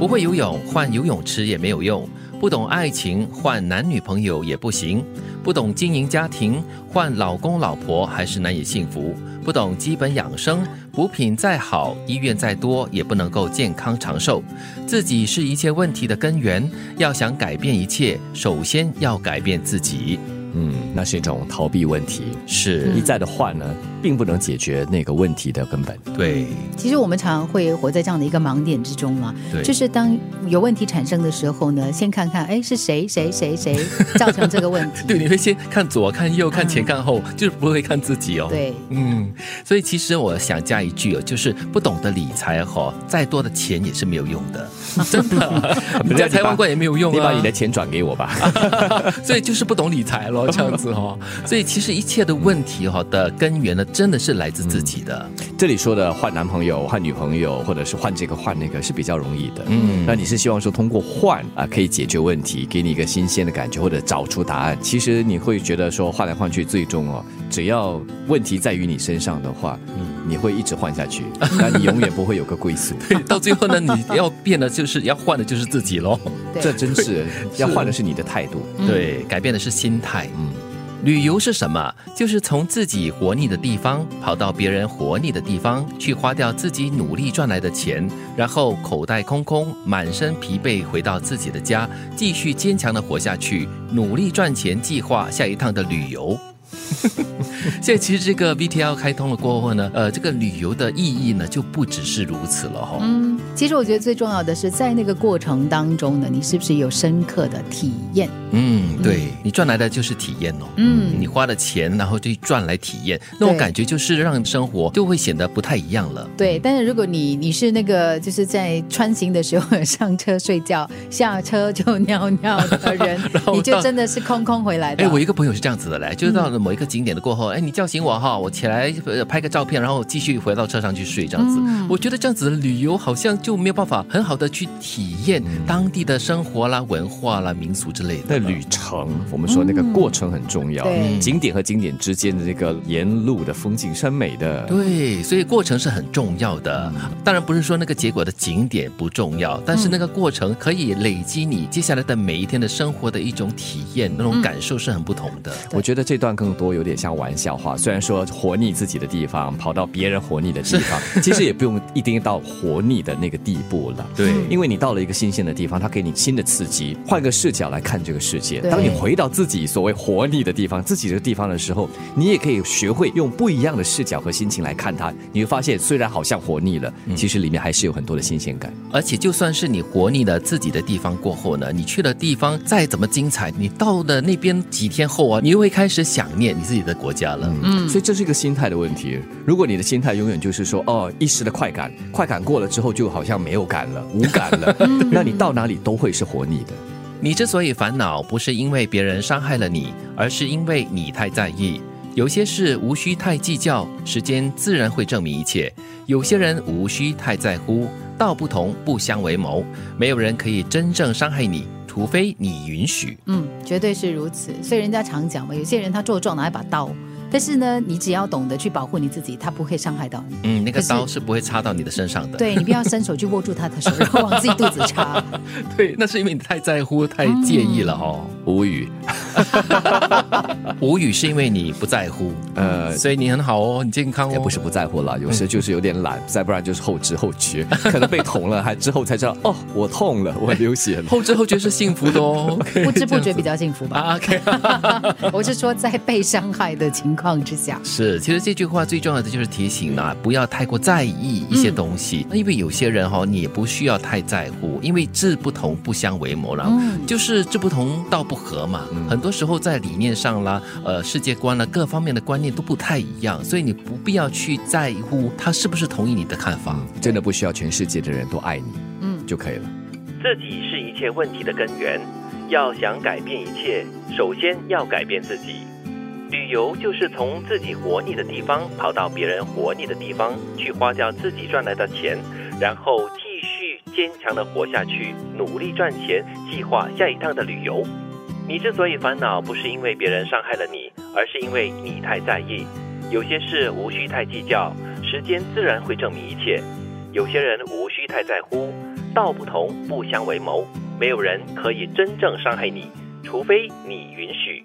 不会游泳换游泳池也没有用，不懂爱情换男女朋友也不行，不懂经营家庭换老公老婆还是难以幸福，不懂基本养生，补品再好，医院再多也不能够健康长寿。自己是一切问题的根源，要想改变一切，首先要改变自己。嗯，那是一种逃避问题，是一再的换呢，并不能解决那个问题的根本。对，其实我们常常会活在这样的一个盲点之中嘛，对就是当有问题产生的时候呢，先看看，哎，是谁谁谁谁造成这个问题？对，你会先看左看右看前看后，就是不会看自己哦。。对，嗯，所以其实我想加一句哦，就是不懂得理财哈、再多的钱也是没有用的，真的，你家财万贯也没有用啊。你把你的钱转给我吧。所以就是不懂理财咯，这样子哈、所以其实一切的问题哈、的根源呢，真的是来自自己的。这里说的换男朋友、换女朋友，或者是换这个换那个，是比较容易的。嗯那你是希望说通过换啊，可以解决问题，给你一个新鲜的感觉，或者找出答案。其实你会觉得说换来换去，最终哦，只要问题在于你身上的话，嗯，你会一直换下去，那你永远不会有个归宿。对，到最后呢，你要变的就是要换的就是自己喽。对这真是 要换的是你的态度。对，改变的是心态。嗯，旅游是什么？就是从自己活腻的地方跑到别人活腻的地方，去花掉自己努力赚来的钱，然后口袋空空、满身疲惫回到自己的家，继续坚强的活下去，努力赚钱，计划下一趟的旅游。现在其实这个 VTL 开通了过后呢，呃，这个旅游的意义呢就不只是如此了哈、嗯，其实我觉得最重要的是在那个过程当中呢，你是不是有深刻的体验？嗯，对你赚来的就是体验哦。嗯你花了钱，然后就赚来体验，那种感觉就是让生活就会显得不太一样了。对，但是如果你你是那个就是在穿行的时候上车睡觉，下车就 尿尿的人，你就真的是空空回来的。哎，我一个朋友是这样子的嘞，就是到了某一个景点的过后，哎，你叫醒我哈，我起来呃拍个照片，然后继续回到车上去睡，这样子。嗯我觉得这样子的旅游好像就没有办法很好的去体验当地的生活啦、文化啦、民俗之类的了。那旅程，我们说那个过程很重要，嗯景点和景点之间的这个沿路的风景是很美的。对，所以过程是很重要的。当然不是说那个结果的景点不重要，但是那个过程可以累积你接下来的每一天的生活的一种体验，那种感受是很不同的。我觉得这段更多有点像玩笑话，虽然说活腻自己的地方，跑到别人活腻的地方，其实也不用一定到活腻的那个地步了。对因为你到了一个新鲜的地方，它给你新的刺激，换个视角来看这个世界。当你回到自己所谓活腻的地方、自己的地方的时候，你也可以学会用不一样的视角和心情来看它。你会发现，虽然好像活腻了，其实里面还是有很多的新鲜感。而且就算是你活腻了自己的地方过后呢，你去的地方再怎么精彩，你到了那边几天后啊，你又会开始想念你自己的国家了。嗯，所以这是一个心态的问题。如果你的心态永远就是说，哦，一时的快感，快感过了之后就好像没有感了，无感了，那你到哪里都会是活腻的。你之所以烦恼，不是因为别人伤害了你，而是因为你太在意。有些事无需太计较，时间自然会证明一切。有些人无需太在乎，道不同不相为谋。没有人可以真正伤害你，除非你允许。嗯，绝对是如此。所以人家常讲嘛，有些人他做状拿一把刀，但是呢，你只要懂得去保护你自己，他不会伤害到你。嗯，那个刀是不会插到你的身上的。对你不要伸手去握住他的手，然 后往自己肚子插。对，那是因为你太在乎、太介意了哦。无语，无语是因为你不在乎，呃，所以你很好哦，很健康哦。也不是不在乎了，有时就是有点懒，再不然就是后知后觉，可能被捅了，还之后才知道，哦，我痛了，我流血了。后知后觉是幸福的哦。不知不觉比较幸福吧。啊，OK，我是说，在被伤害的情况之下，是，其实这句话最重要的就是提醒啊，不要太过在意一些东西，因为有些人哈、你也不需要太在乎，因为志不同不相为谋了，嗯。就是志不同道不合嘛。很多时候在理念上啦、呃世界观啦各方面的观念都不太一样，所以你不必要去在乎他是不是同意你的看法。真的不需要全世界的人都爱你，嗯就可以了。自己是一切问题的根源，要想改变一切，首先要改变自己。旅游就是从自己活腻的地方跑到别人活腻的地方，去花掉自己赚来的钱，然后继续坚强的活下去，努力赚钱，计划下一趟的旅游。你之所以烦恼，不是因为别人伤害了你，而是因为你太在意。有些事无需太计较，时间自然会证明一切。有些人无需太在乎，道不同不相为谋。没有人可以真正伤害你，除非你允许。